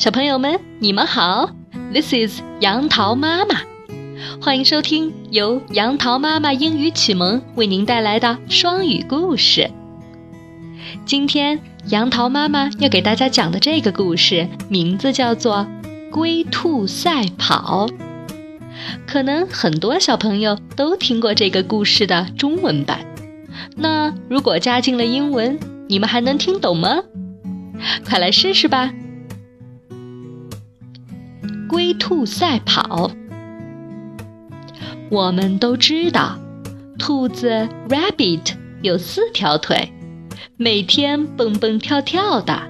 小朋友们，你们好，This is 杨桃妈妈，欢迎收听由杨桃妈妈英语启蒙为您带来的双语故事。今天杨桃妈妈要给大家讲的这个故事名字叫做《龟兔赛跑》。可能很多小朋友都听过这个故事的中文版，那如果加进了英文，你们还能听懂吗？快来试试吧！龟兔赛跑，我们都知道，兔子 rabbit 有四条腿，每天蹦蹦跳跳的，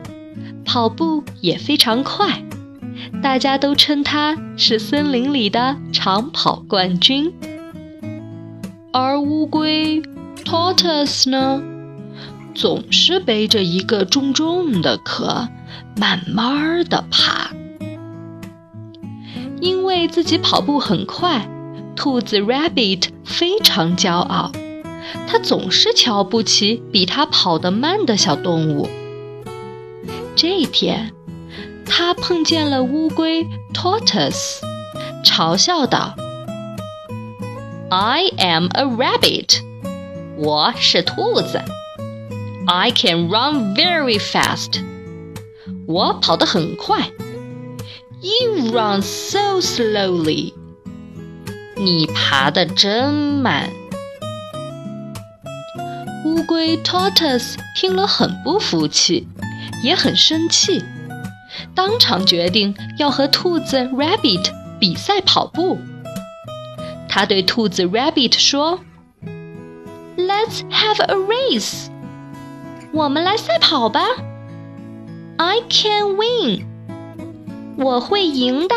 跑步也非常快，大家都称它是森林里的长跑冠军。而乌龟 tortoise 呢，总是背着一个重重的壳，慢慢的爬。因为自己跑步很快，兔子 Rabbit 非常骄傲。它总是瞧不起比它跑得慢的小动物。这一天，它碰见了乌龟 Tortoise，嘲笑道：“I am a rabbit，我是兔子。I can run very fast，我跑得很快。” You run so slowly. 你爬得真慢。乌龟 Tortoise 听了很不服气，也很生气，当场决定要和兔子 Rabbit 比赛跑步。他对兔子 Rabbit 说：“Let's have a race. 我们来赛跑吧。I can win.” ”我会赢的。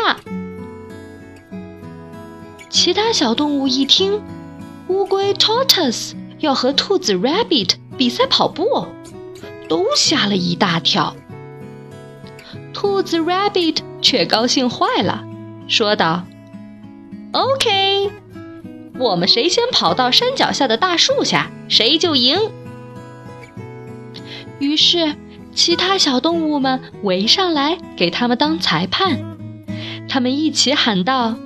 其他小动物一听，乌龟 Tortoise 要和兔子 Rabbit 比赛跑步，都吓了一大跳。兔子 Rabbit 却高兴坏了，说道：“OK，我们谁先跑到山脚下的大树下，谁就赢。”于是。其他小动物们围上来，给他们当裁判。他们一起喊道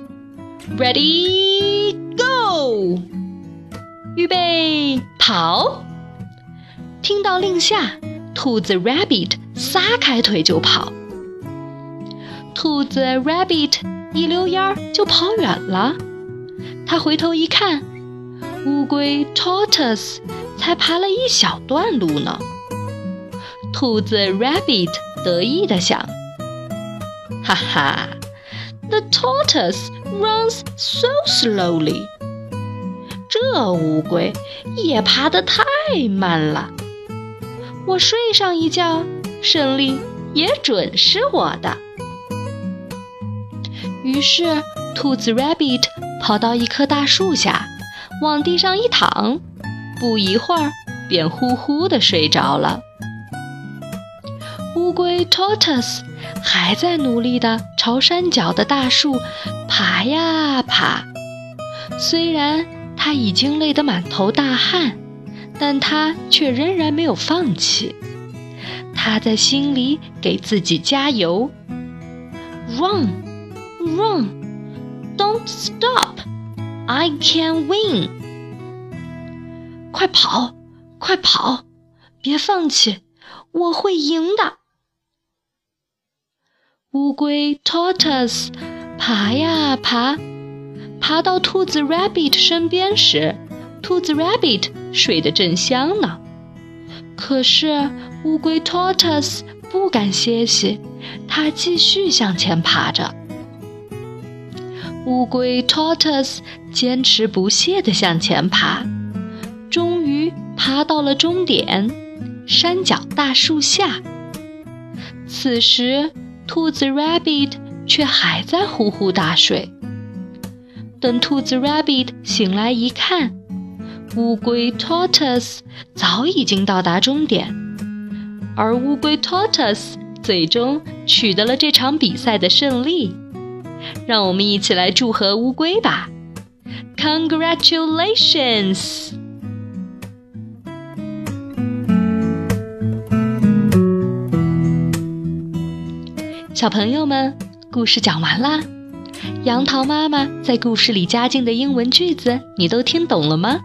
：“Ready, go！预备，跑！”听到令下，兔子 Rabbit 撒开腿就跑。兔子 Rabbit 一溜烟儿就跑远了。他回头一看，乌龟 Tortoise 才爬了一小段路呢。兔子 Rabbit 得意地想：“哈哈，The tortoise runs so slowly。这乌龟也爬得太慢了。我睡上一觉，胜利也准是我的。”于是，兔子 Rabbit 跑到一棵大树下，往地上一躺，不一会儿便呼呼地睡着了。乌龟 Tortoise 还在努力地朝山脚的大树爬呀爬，虽然他已经累得满头大汗，但他却仍然没有放弃。他在心里给自己加油：“Run, run, don't stop, I can win！” 快跑，快跑，别放弃，我会赢的。乌龟 Tortoise 爬呀爬，爬到兔子 Rabbit 身边时，兔子 Rabbit 睡得正香呢。可是乌龟 Tortoise 不敢歇息，它继续向前爬着。乌龟 Tortoise 坚持不懈地向前爬，终于爬到了终点——山脚大树下。此时。兔子 Rabbit 却还在呼呼大睡。等兔子 Rabbit 醒来一看，乌龟 Tortoise 早已经到达终点，而乌龟 Tortoise 最终取得了这场比赛的胜利。让我们一起来祝贺乌龟吧！Congratulations！小朋友们，故事讲完啦。杨桃妈妈在故事里加进的英文句子，你都听懂了吗？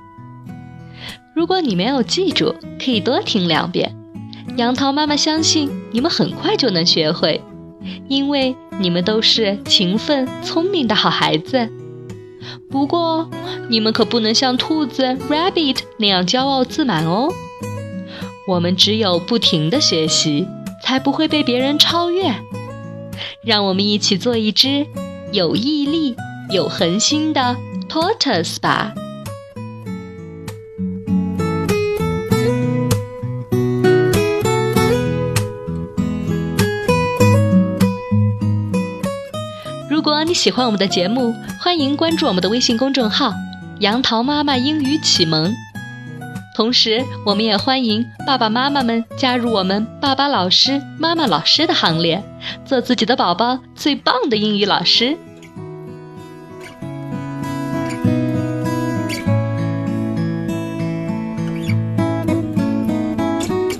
如果你没有记住，可以多听两遍。杨桃妈妈相信你们很快就能学会，因为你们都是勤奋聪明的好孩子。不过，你们可不能像兔子 Rabbit 那样骄傲自满哦。我们只有不停的学习，才不会被别人超越。让我们一起做一只有毅力、有恒心的 Tortoise 吧。如果你喜欢我们的节目，欢迎关注我们的微信公众号“杨桃妈妈英语启蒙”。同时，我们也欢迎爸爸妈妈们加入我们爸爸老师、妈妈老师的行列，做自己的宝宝最棒的英语老师。